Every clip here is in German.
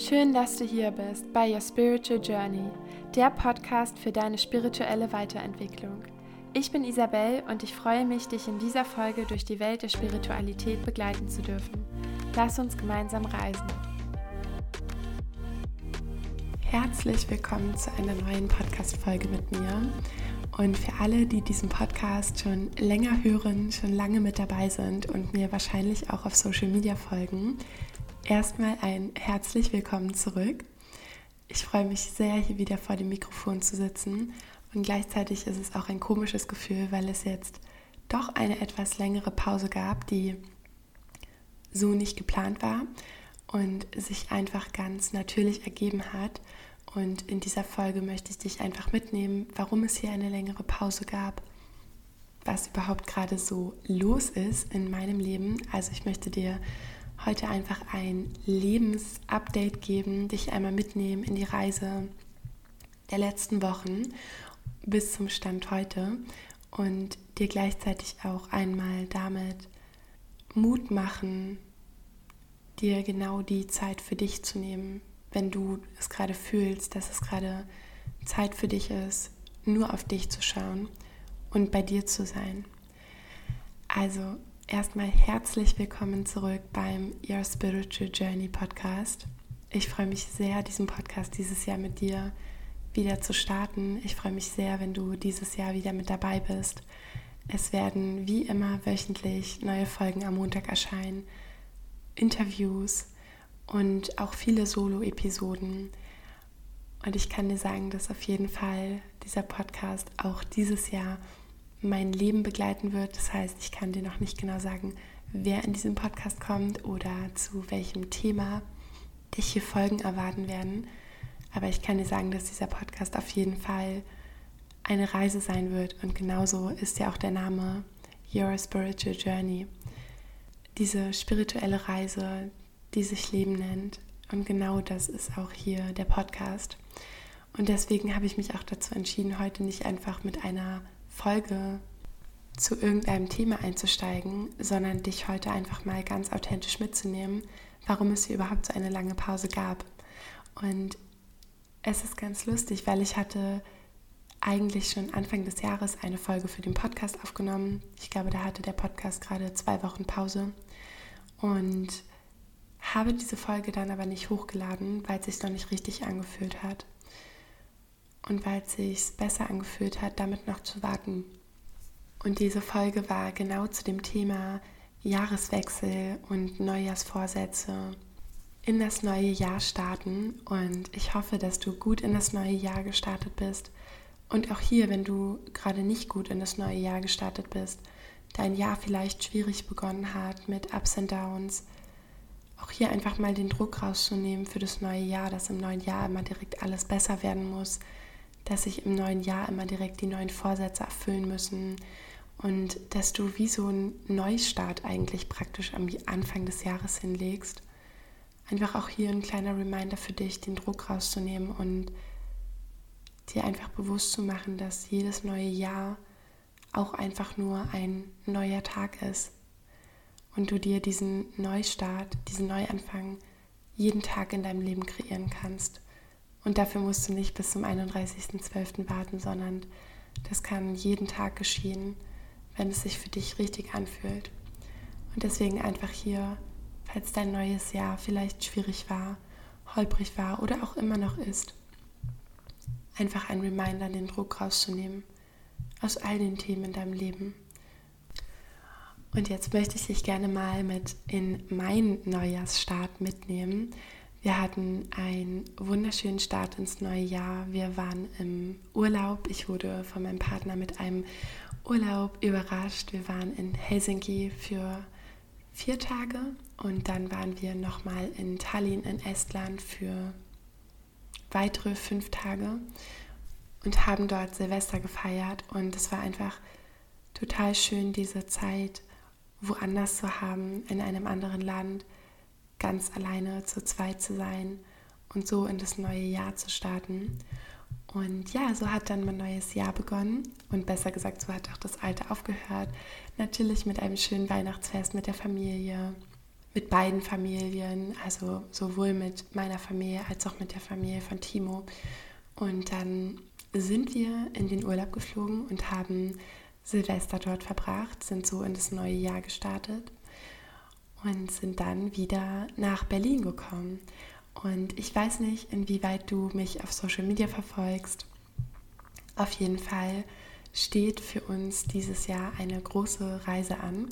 Schön, dass du hier bist bei Your Spiritual Journey, der Podcast für deine spirituelle Weiterentwicklung. Ich bin Isabel und ich freue mich, dich in dieser Folge durch die Welt der Spiritualität begleiten zu dürfen. Lass uns gemeinsam reisen. Herzlich willkommen zu einer neuen Podcast-Folge mit mir. Und für alle, die diesen Podcast schon länger hören, schon lange mit dabei sind und mir wahrscheinlich auch auf Social Media folgen, erstmal ein herzlich willkommen zurück. Ich freue mich sehr, hier wieder vor dem Mikrofon zu sitzen und gleichzeitig ist es auch ein komisches Gefühl, weil es jetzt doch eine etwas längere Pause gab, die so nicht geplant war und sich einfach ganz natürlich ergeben hat. Und in dieser Folge möchte ich dich einfach mitnehmen, warum es hier eine längere Pause gab, was überhaupt gerade so los ist in meinem Leben. Also ich möchte dir heute einfach ein Lebensupdate geben, dich einmal mitnehmen in die Reise der letzten Wochen bis zum Stand heute und dir gleichzeitig auch einmal damit Mut machen, dir genau die Zeit für dich zu nehmen, wenn du es gerade fühlst, dass es gerade Zeit für dich ist, nur auf dich zu schauen und bei dir zu sein. Also erstmal herzlich willkommen zurück beim Your Spiritual Journey Podcast. Ich freue mich sehr, diesen Podcast dieses Jahr mit dir wieder zu starten. Ich freue mich sehr, wenn du dieses Jahr wieder mit dabei bist. Es werden wie immer wöchentlich neue Folgen am Montag erscheinen, Interviews und auch viele Solo-Episoden. Und ich kann dir sagen, dass auf jeden Fall dieser Podcast auch dieses Jahr mein Leben begleiten wird. Das heißt, ich kann dir noch nicht genau sagen, wer in diesem Podcast kommt oder zu welchem Thema dich hier Folgen erwarten werden. Aber ich kann dir sagen, dass dieser Podcast auf jeden Fall eine Reise sein wird. Und genauso ist ja auch der Name Your Spiritual Journey. Diese spirituelle Reise, die sich Leben nennt. Und genau das ist auch hier der Podcast. Und deswegen habe ich mich auch dazu entschieden, heute nicht einfach mit einer Folge zu irgendeinem Thema einzusteigen, sondern dich heute einfach mal ganz authentisch mitzunehmen, warum es hier überhaupt so eine lange Pause gab. Und es ist ganz lustig, weil ich hatte eigentlich schon Anfang des Jahres eine Folge für den Podcast aufgenommen. Ich glaube, da hatte der Podcast gerade zwei Wochen Pause und habe diese Folge dann aber nicht hochgeladen, weil es sich noch nicht richtig angefühlt hat und weil es sich besser angefühlt hat, damit noch zu warten. Und diese Folge war genau zu dem Thema Jahreswechsel und Neujahrsvorsätze in das neue Jahr starten. Und ich hoffe, dass du gut in das neue Jahr gestartet bist. Und auch hier, wenn du gerade nicht gut in das neue Jahr gestartet bist, dein Jahr vielleicht schwierig begonnen hat mit Ups und Downs, auch hier einfach mal den Druck rauszunehmen für das neue Jahr, dass im neuen Jahr immer direkt alles besser werden muss, dass sich im neuen Jahr immer direkt die neuen Vorsätze erfüllen müssen und dass du wie so einen Neustart eigentlich praktisch am Anfang des Jahres hinlegst. Einfach auch hier ein kleiner Reminder für dich, den Druck rauszunehmen und dir einfach bewusst zu machen, dass jedes neue Jahr auch einfach nur ein neuer Tag ist und du dir diesen Neustart, diesen Neuanfang jeden Tag in deinem Leben kreieren kannst. Und dafür musst du nicht bis zum 31.12. warten, sondern das kann jeden Tag geschehen, wenn es sich für dich richtig anfühlt. Und deswegen einfach hier, falls dein neues Jahr vielleicht schwierig war, holprig war oder auch immer noch ist, einfach ein Reminder, den Druck rauszunehmen aus all den Themen in deinem Leben. Und jetzt möchte ich dich gerne mal mit in meinen Neujahrsstart mitnehmen, wir hatten einen wunderschönen Start ins neue Jahr. Wir waren im Urlaub. Ich wurde von meinem Partner mit einem Urlaub überrascht. Wir waren in Helsinki für vier Tage und dann waren wir nochmal in Tallinn in Estland für weitere fünf Tage und haben dort Silvester gefeiert. Und es war einfach total schön, diese Zeit woanders zu haben, in einem anderen Land ganz alleine zu zweit zu sein und so in das neue Jahr zu starten. Und ja, so hat dann mein neues Jahr begonnen und besser gesagt, so hat auch das alte aufgehört. Natürlich mit einem schönen Weihnachtsfest mit der Familie mit beiden Familien, also sowohl mit meiner Familie als auch mit der Familie von Timo. Und dann sind wir in den Urlaub geflogen und haben Silvester dort verbracht, sind so in das neue Jahr gestartet und sind dann wieder nach Berlin gekommen. Und ich weiß nicht, inwieweit du mich auf Social Media verfolgst. Auf jeden Fall steht für uns dieses Jahr eine große Reise an.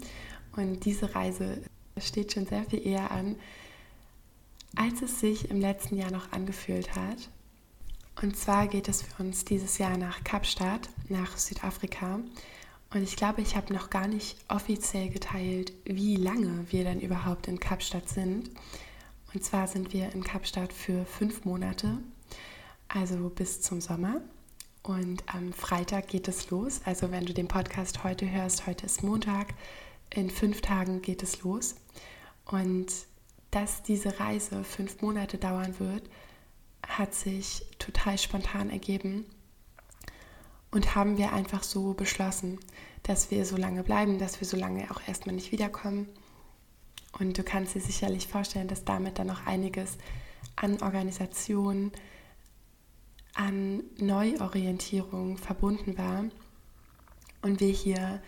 Und diese Reise steht schon sehr viel eher an, als es sich im letzten Jahr noch angefühlt hat. Und zwar geht es für uns dieses Jahr nach Kapstadt, nach Südafrika. Und ich glaube, ich habe noch gar nicht offiziell geteilt, wie lange wir dann überhaupt in Kapstadt sind. Und zwar sind wir in Kapstadt für fünf Monate, also bis zum Sommer. Und am Freitag geht es los. Also wenn du den Podcast heute hörst, heute ist Montag, in fünf Tagen geht es los. Und dass diese Reise fünf Monate dauern wird, hat sich total spontan ergeben und haben wir einfach so beschlossen, dass wir so lange bleiben, dass wir so lange auch erstmal nicht wiederkommen. Und du kannst dir sicherlich vorstellen, dass damit dann noch einiges an Organisation, an Neuorientierung verbunden war und wir hier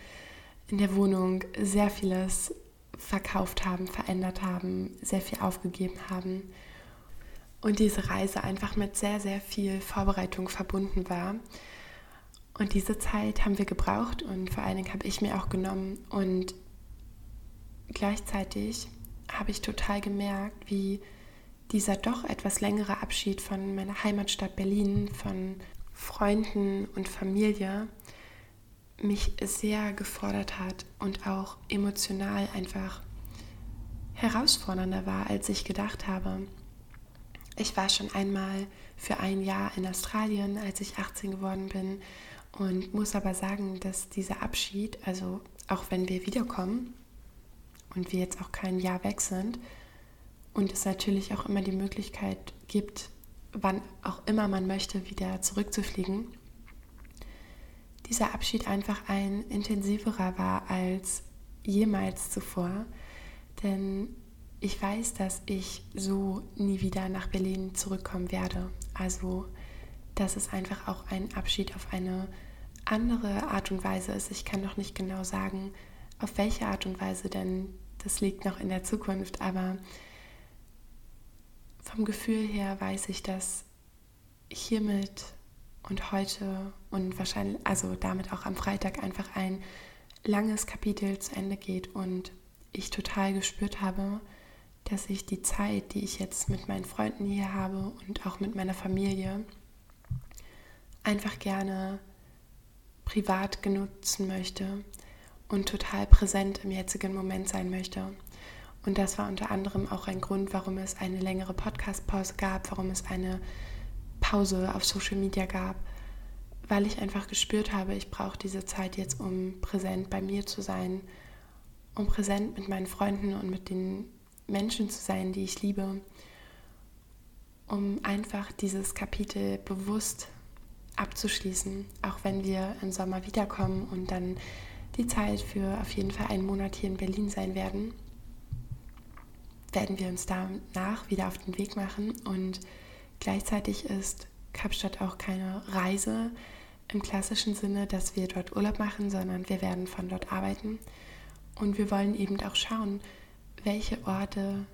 in der Wohnung sehr vieles verkauft haben, verändert haben, sehr viel aufgegeben haben und diese Reise einfach mit sehr, sehr viel Vorbereitung verbunden war. Und diese Zeit haben wir gebraucht und vor allen Dingen habe ich mir auch genommen und gleichzeitig habe ich total gemerkt, wie dieser doch etwas längere Abschied von meiner Heimatstadt Berlin, von Freunden und Familie mich sehr gefordert hat und auch emotional einfach herausfordernder war, als ich gedacht habe. Ich war schon einmal für ein Jahr in Australien, als ich 18 geworden bin und muss aber sagen, dass dieser Abschied, also auch wenn wir wiederkommen und wir jetzt auch kein Jahr weg sind, und es natürlich auch immer die Möglichkeit gibt, wann auch immer man möchte, wieder zurückzufliegen, dieser Abschied einfach ein intensiverer war als jemals zuvor. Denn ich weiß, dass ich so nie wieder nach Berlin zurückkommen werde. Also, dass es einfach auch ein Abschied auf eine andere Art und Weise ist. Ich kann noch nicht genau sagen, auf welche Art und Weise, denn das liegt noch in der Zukunft. Aber vom Gefühl her weiß ich, dass hiermit und heute und wahrscheinlich, also damit auch am Freitag einfach ein langes Kapitel zu Ende geht und ich total gespürt habe, dass ich die Zeit, die ich jetzt mit meinen Freunden hier habe und auch mit meiner Familie, einfach gerne privat genutzen möchte und total präsent im jetzigen Moment sein möchte. Und das war unter anderem auch ein Grund, warum es eine längere Podcast-Pause gab, warum es eine Pause auf Social Media gab, weil ich einfach gespürt habe, ich brauche diese Zeit jetzt, um präsent bei mir zu sein, um präsent mit meinen Freunden und mit den Menschen zu sein, die ich liebe, um einfach dieses Kapitel bewusst abzuschließen, auch wenn wir im Sommer wiederkommen und dann die Zeit für auf jeden Fall einen Monat hier in Berlin sein werden werden wir uns danach wieder auf den Weg machen. Und gleichzeitig ist Kapstadt auch keine Reise im klassischen Sinne, dass wir dort Urlaub machen, sondern wir werden von dort arbeiten. Und wir wollen eben auch schauen, welche Orte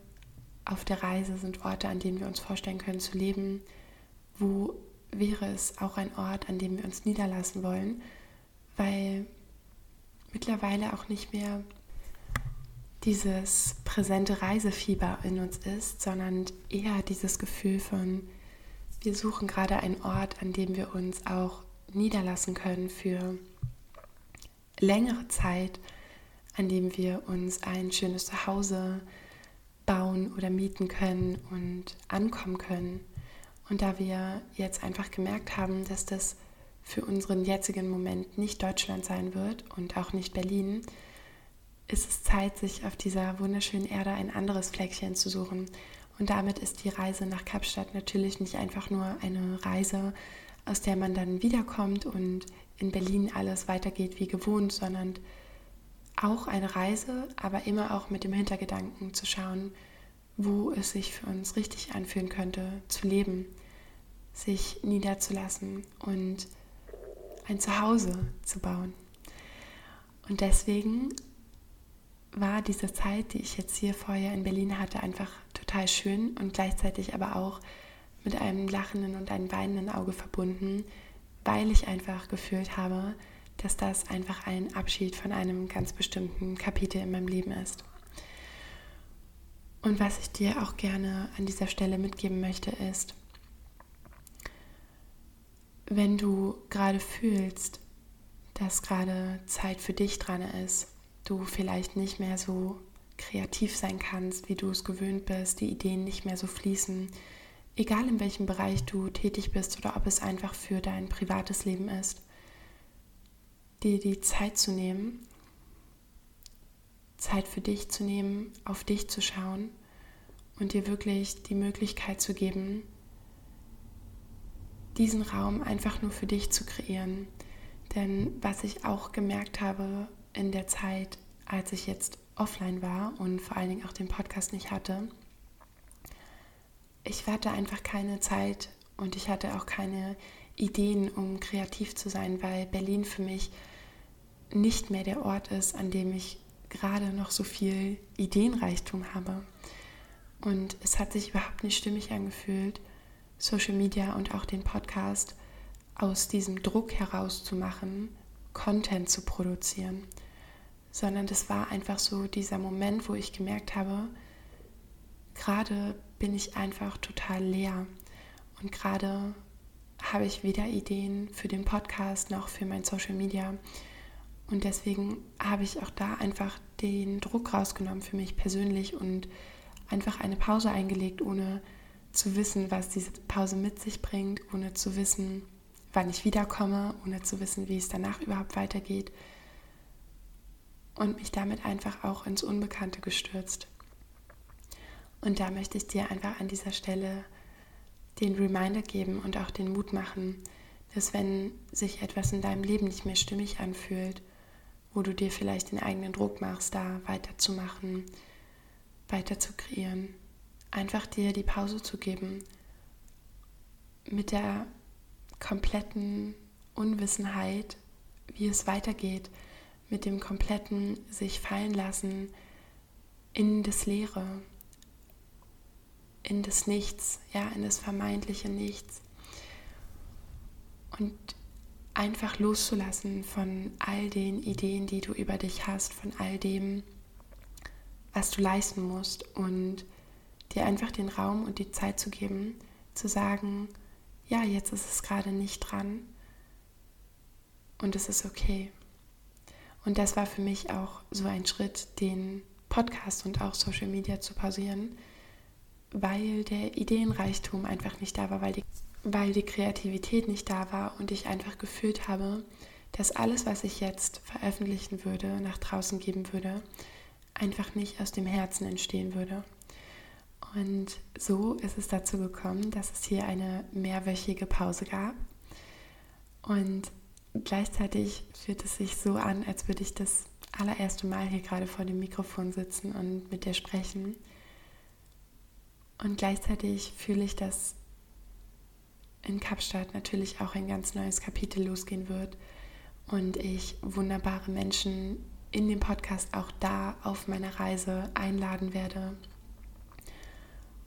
auf der Reise sind Orte, an denen wir uns vorstellen können zu leben, wo wäre es auch ein Ort, an dem wir uns niederlassen wollen, weil mittlerweile auch nicht mehr dieses präsente Reisefieber in uns ist, sondern eher dieses Gefühl von, wir suchen gerade einen Ort, an dem wir uns auch niederlassen können für längere Zeit, an dem wir uns ein schönes Zuhause bauen oder mieten können und ankommen können. Und da wir jetzt einfach gemerkt haben, dass das für unseren jetzigen Moment nicht Deutschland sein wird und auch nicht Berlin, ist es Zeit, sich auf dieser wunderschönen Erde ein anderes Fleckchen zu suchen. Und damit ist die Reise nach Kapstadt natürlich nicht einfach nur eine Reise, aus der man dann wiederkommt und in Berlin alles weitergeht wie gewohnt, sondern auch eine Reise, aber immer auch mit dem Hintergedanken zu schauen, wo es sich für uns richtig anfühlen könnte, zu leben, sich niederzulassen und ein Zuhause zu bauen. Und deswegen war diese Zeit, die ich jetzt hier vorher in Berlin hatte, einfach total schön und gleichzeitig aber auch mit einem lachenden und einem weinenden Auge verbunden, weil ich einfach gefühlt habe, dass das einfach ein Abschied von einem ganz bestimmten Kapitel in meinem Leben ist. Und was ich dir auch gerne an dieser Stelle mitgeben möchte, ist, wenn du gerade fühlst, dass gerade Zeit für dich dran ist, du vielleicht nicht mehr so kreativ sein kannst, wie du es gewöhnt bist, die Ideen nicht mehr so fließen, egal in welchem Bereich du tätig bist oder ob es einfach für dein privates Leben ist, dir die Zeit zu nehmen, Zeit für dich zu nehmen, auf dich zu schauen und dir wirklich die Möglichkeit zu geben, diesen Raum einfach nur für dich zu kreieren. Denn was ich auch gemerkt habe in der Zeit, als ich jetzt offline war und vor allen Dingen auch den Podcast nicht hatte, ich hatte einfach keine Zeit und ich hatte auch keine Ideen, um kreativ zu sein, weil Berlin für mich nicht mehr der Ort ist, an dem ich gerade noch so viel Ideenreichtum habe. Und es hat sich überhaupt nicht stimmig angefühlt, Social Media und auch den Podcast aus diesem Druck heraus zu machen, Content zu produzieren, sondern das war einfach so dieser Moment, wo ich gemerkt habe, gerade bin ich einfach total leer und gerade habe ich weder Ideen für den Podcast noch für mein Social Media. Und deswegen habe ich auch da einfach den Druck rausgenommen für mich persönlich und einfach eine Pause eingelegt, ohne zu wissen, was diese Pause mit sich bringt, ohne zu wissen, wann ich wiederkomme, ohne zu wissen, wie es danach überhaupt weitergeht. Und mich damit einfach auch ins Unbekannte gestürzt. Und da möchte ich dir einfach an dieser Stelle den Reminder geben und auch den Mut machen, dass wenn sich etwas in deinem Leben nicht mehr stimmig anfühlt, wo du dir vielleicht den eigenen Druck machst, da weiterzumachen, weiter zu kreieren, einfach dir die Pause zu geben mit der kompletten Unwissenheit, wie es weitergeht, mit dem kompletten sich fallen lassen in das Leere, in das Nichts, ja, in das vermeintliche Nichts. Und einfach loszulassen von all den Ideen, die du über dich hast, von all dem, was du leisten musst und dir einfach den Raum und die Zeit zu geben, zu sagen, ja, jetzt ist es gerade nicht dran und es ist okay. Und das war für mich auch so ein Schritt, den Podcast und auch Social Media zu pausieren, weil der Ideenreichtum einfach nicht da war, weil die, weil die Kreativität nicht da war und ich einfach gefühlt habe, dass alles, was ich jetzt veröffentlichen würde, nach draußen geben würde, einfach nicht aus dem Herzen entstehen würde. Und so ist es dazu gekommen, dass es hier eine mehrwöchige Pause gab. Und gleichzeitig fühlt es sich so an, als würde ich das allererste Mal hier gerade vor dem Mikrofon sitzen und mit dir sprechen. Und gleichzeitig fühle ich, dass in Kapstadt natürlich auch ein ganz neues Kapitel losgehen wird und ich wunderbare Menschen in dem Podcast auch da auf meiner Reise einladen werde.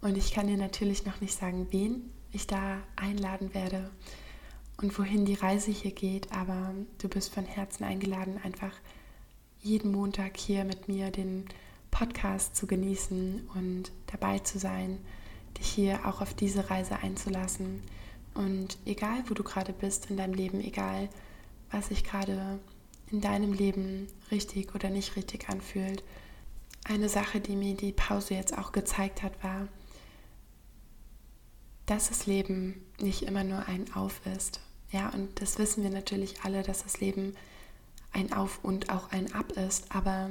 Und ich kann dir natürlich noch nicht sagen, wen ich da einladen werde und wohin die Reise hier geht, aber du bist von Herzen eingeladen, einfach jeden Montag hier mit mir den Podcast zu genießen und dabei zu sein, dich hier auch auf diese Reise einzulassen. Und egal, wo du gerade bist in deinem Leben, egal, was sich gerade in deinem Leben richtig oder nicht richtig anfühlt, eine Sache, die mir die Pause jetzt auch gezeigt hat, war, dass das Leben nicht immer nur ein Auf ist. Ja, und das wissen wir natürlich alle, dass das Leben ein Auf und auch ein Ab ist, aber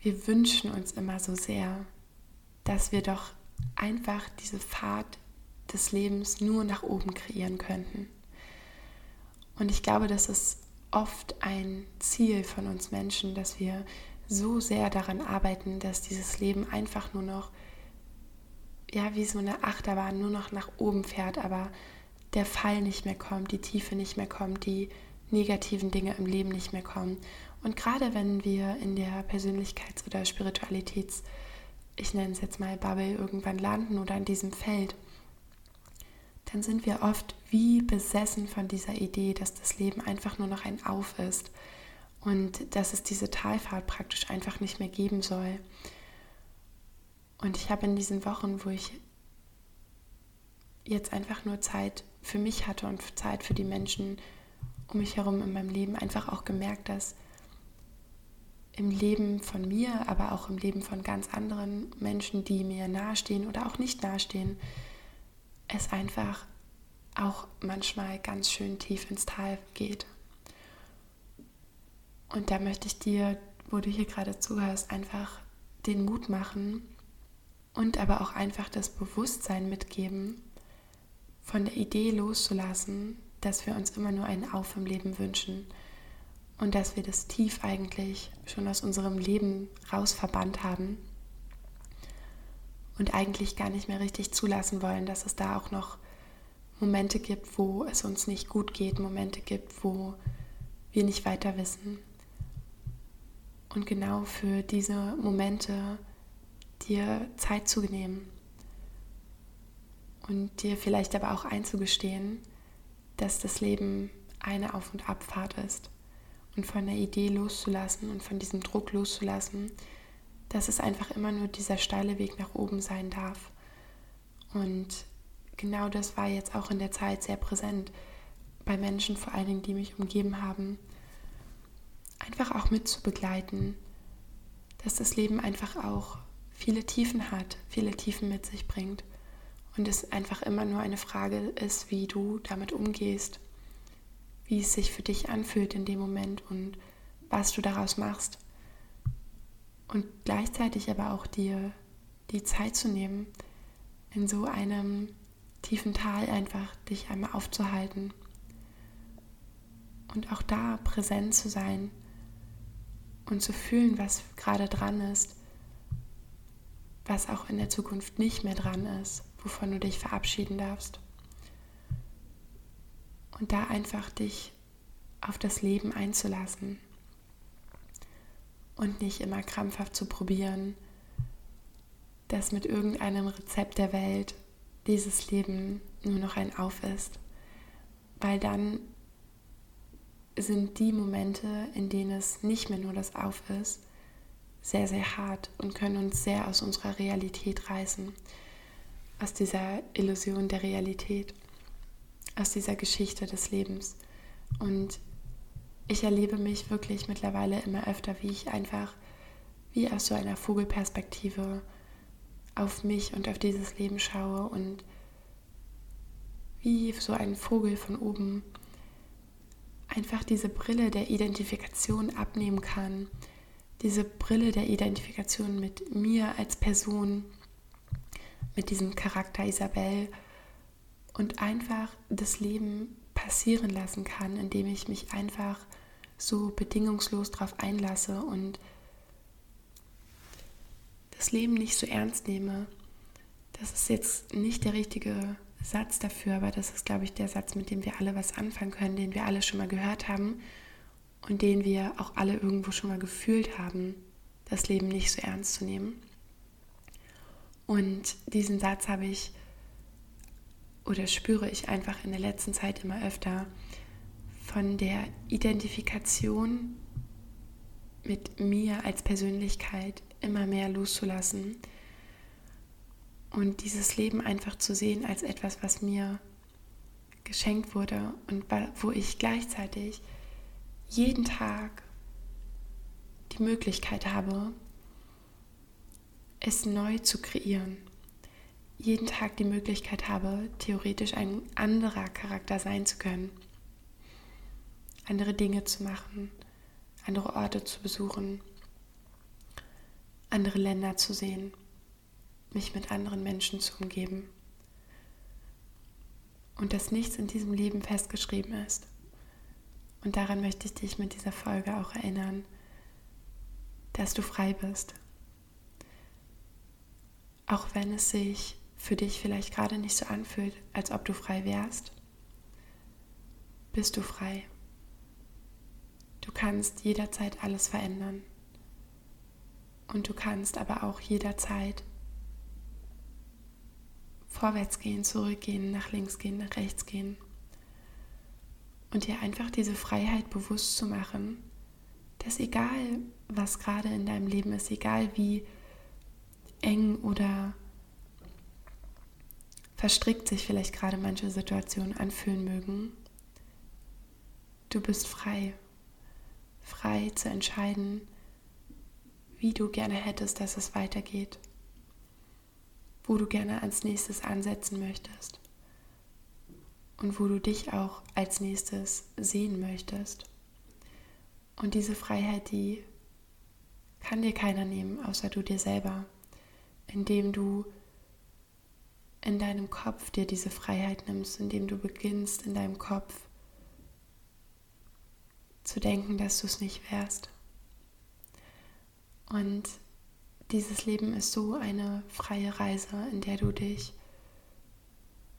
wir wünschen uns immer so sehr, dass wir doch einfach diese Fahrt des Lebens nur nach oben kreieren könnten. Und ich glaube, dass es oft ein Ziel von uns Menschen, dass wir so sehr daran arbeiten, dass dieses Leben einfach nur noch, ja, wie so eine Achterbahn nur noch nach oben fährt, aber der Fall nicht mehr kommt, die Tiefe nicht mehr kommt, die negativen Dinge im Leben nicht mehr kommen. Und gerade wenn wir in der Persönlichkeits- oder Spiritualitäts- ich nenne es jetzt mal Bubble, irgendwann landen oder in diesem Feld, dann sind wir oft wie besessen von dieser Idee, dass das Leben einfach nur noch ein Auf ist und dass es diese Talfahrt praktisch einfach nicht mehr geben soll. Und ich habe in diesen Wochen, wo ich jetzt einfach nur Zeit für mich hatte und Zeit für die Menschen um mich herum in meinem Leben, einfach auch gemerkt, dass im Leben von mir, aber auch im Leben von ganz anderen Menschen, die mir nahestehen oder auch nicht nahestehen, es einfach auch manchmal ganz schön tief ins Tal geht. Und da möchte ich dir, wo du hier gerade zuhörst, einfach den Mut machen und aber auch einfach das Bewusstsein mitgeben, von der Idee loszulassen, dass wir uns immer nur einen Auf im Leben wünschen und dass wir das tief eigentlich schon aus unserem Leben rausverbannt haben und eigentlich gar nicht mehr richtig zulassen wollen, dass es da auch noch Momente gibt, wo es uns nicht gut geht, Momente gibt, wo wir nicht weiter wissen. Und genau für diese Momente dir Zeit zu nehmen und dir vielleicht aber auch einzugestehen, dass das Leben eine Auf- und Abfahrt ist und von der Idee loszulassen und von diesem Druck loszulassen, dass es einfach immer nur dieser steile Weg nach oben sein darf. Und genau das war jetzt auch in der Zeit sehr präsent bei Menschen, vor allen Dingen, die mich umgeben haben, einfach auch mitzubegleiten, dass das Leben einfach auch viele Tiefen hat, viele Tiefen mit sich bringt und es einfach immer nur eine Frage ist, wie du damit umgehst wie es sich für dich anfühlt in dem Moment und was du daraus machst. Und gleichzeitig aber auch dir die Zeit zu nehmen, in so einem tiefen Tal einfach dich einmal aufzuhalten. Und auch da präsent zu sein und zu fühlen, was gerade dran ist, was auch in der Zukunft nicht mehr dran ist, wovon du dich verabschieden darfst und da einfach dich auf das Leben einzulassen und nicht immer krampfhaft zu probieren, dass mit irgendeinem Rezept der Welt dieses Leben nur noch ein Auf ist, weil dann sind die Momente, in denen es nicht mehr nur das Auf ist, sehr, sehr hart und können uns sehr aus unserer Realität reißen, aus dieser Illusion der Realität aus dieser Geschichte des Lebens. Und ich erlebe mich wirklich mittlerweile immer öfter, wie ich einfach wie aus so einer Vogelperspektive auf mich und auf dieses Leben schaue und wie so ein Vogel von oben einfach diese Brille der Identifikation abnehmen kann, diese Brille der Identifikation mit mir als Person, mit diesem Charakter Isabel und einfach das Leben passieren lassen kann, indem ich mich einfach so bedingungslos darauf einlasse und das Leben nicht so ernst nehme. Das ist jetzt nicht der richtige Satz dafür, aber das ist, glaube ich, der Satz, mit dem wir alle was anfangen können, den wir alle schon mal gehört haben und den wir auch alle irgendwo schon mal gefühlt haben, das Leben nicht so ernst zu nehmen. Und diesen Satz habe ich oder spüre ich einfach in der letzten Zeit immer öfter von der Identifikation mit mir als Persönlichkeit immer mehr loszulassen und dieses Leben einfach zu sehen als etwas, was mir geschenkt wurde und wo ich gleichzeitig jeden Tag die Möglichkeit habe, es neu zu kreieren. Jeden Tag die Möglichkeit habe, theoretisch ein anderer Charakter sein zu können, andere Dinge zu machen, andere Orte zu besuchen, andere Länder zu sehen, mich mit anderen Menschen zu umgeben und dass nichts in diesem Leben festgeschrieben ist Und daran möchte ich dich mit dieser Folge auch erinnern, dass du frei bist. Auch wenn es sich für dich vielleicht gerade nicht so anfühlt, als ob du frei wärst, bist du frei. Du kannst jederzeit alles verändern. Und du kannst aber auch jederzeit vorwärts gehen, zurückgehen, nach links gehen, nach rechts gehen. Und dir einfach diese Freiheit bewusst zu machen, dass egal, was gerade in deinem Leben ist, egal wie eng oder verstrickt sich vielleicht gerade manche Situationen anfühlen mögen, du bist frei. Frei zu entscheiden, wie du gerne hättest, dass es weitergeht, wo du gerne als nächstes ansetzen möchtest und wo du dich auch als nächstes sehen möchtest. Und diese Freiheit, die kann dir keiner nehmen, außer du dir selber, indem du in deinem Kopf dir diese Freiheit nimmst, indem du beginnst in deinem Kopf zu denken, dass du es nicht wärst. Und dieses Leben ist so eine freie Reise, in der du dich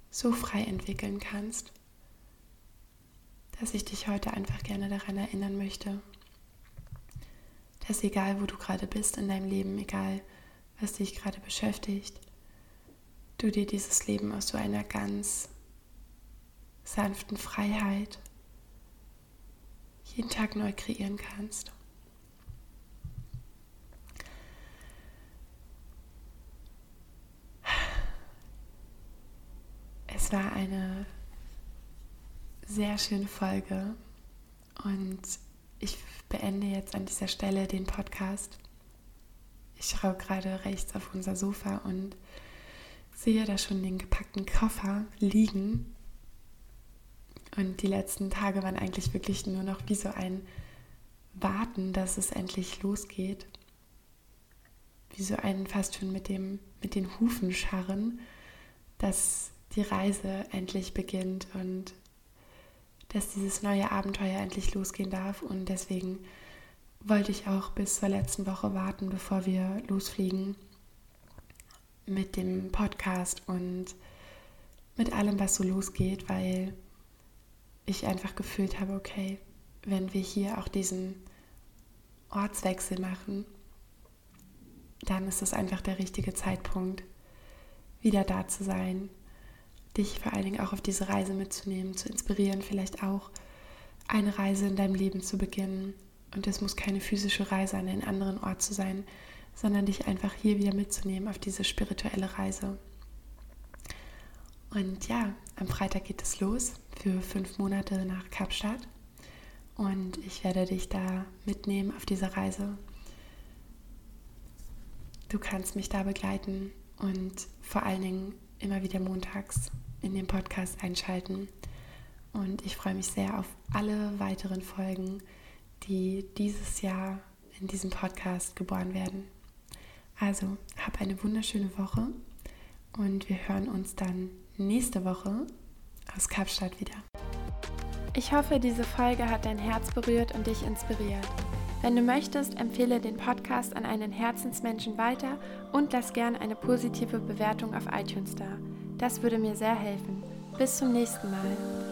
so frei entwickeln kannst, dass ich dich heute einfach gerne daran erinnern möchte, dass egal wo du gerade bist in deinem Leben, egal was dich gerade beschäftigt, du dir dieses Leben aus so einer ganz sanften Freiheit jeden Tag neu kreieren kannst. Es war eine sehr schöne Folge und ich beende jetzt an dieser Stelle den Podcast. Ich schaue gerade rechts auf unser Sofa und sehe da schon den gepackten Koffer liegen. Und die letzten Tage waren eigentlich wirklich nur noch wie so ein Warten, dass es endlich losgeht. Wie so ein fast schon mit, dem, mit den Hufen scharren, dass die Reise endlich beginnt und dass dieses neue Abenteuer endlich losgehen darf. Und deswegen wollte ich auch bis zur letzten Woche warten, bevor wir losfliegen mit dem Podcast und mit allem, was so losgeht, weil ich einfach gefühlt habe, okay, wenn wir hier auch diesen Ortswechsel machen, dann ist es einfach der richtige Zeitpunkt, wieder da zu sein, dich vor allen Dingen auch auf diese Reise mitzunehmen, zu inspirieren, vielleicht auch eine Reise in deinem Leben zu beginnen. Und es muss keine physische Reise an einen anderen Ort zu sein, sondern dich einfach hier wieder mitzunehmen auf diese spirituelle Reise. Und ja, am Freitag geht es los für fünf Monate nach Kapstadt. Und ich werde dich da mitnehmen auf dieser Reise. Du kannst mich da begleiten und vor allen Dingen immer wieder montags in den Podcast einschalten. Und ich freue mich sehr auf alle weiteren Folgen, die dieses Jahr in diesem Podcast geboren werden. Also, hab eine wunderschöne Woche und wir hören uns dann nächste Woche aus Kapstadt wieder. Ich hoffe, diese Folge hat dein Herz berührt und dich inspiriert. Wenn du möchtest, empfehle den Podcast an einen Herzensmenschen weiter und lass gern eine positive Bewertung auf iTunes da. Das würde mir sehr helfen. Bis zum nächsten Mal.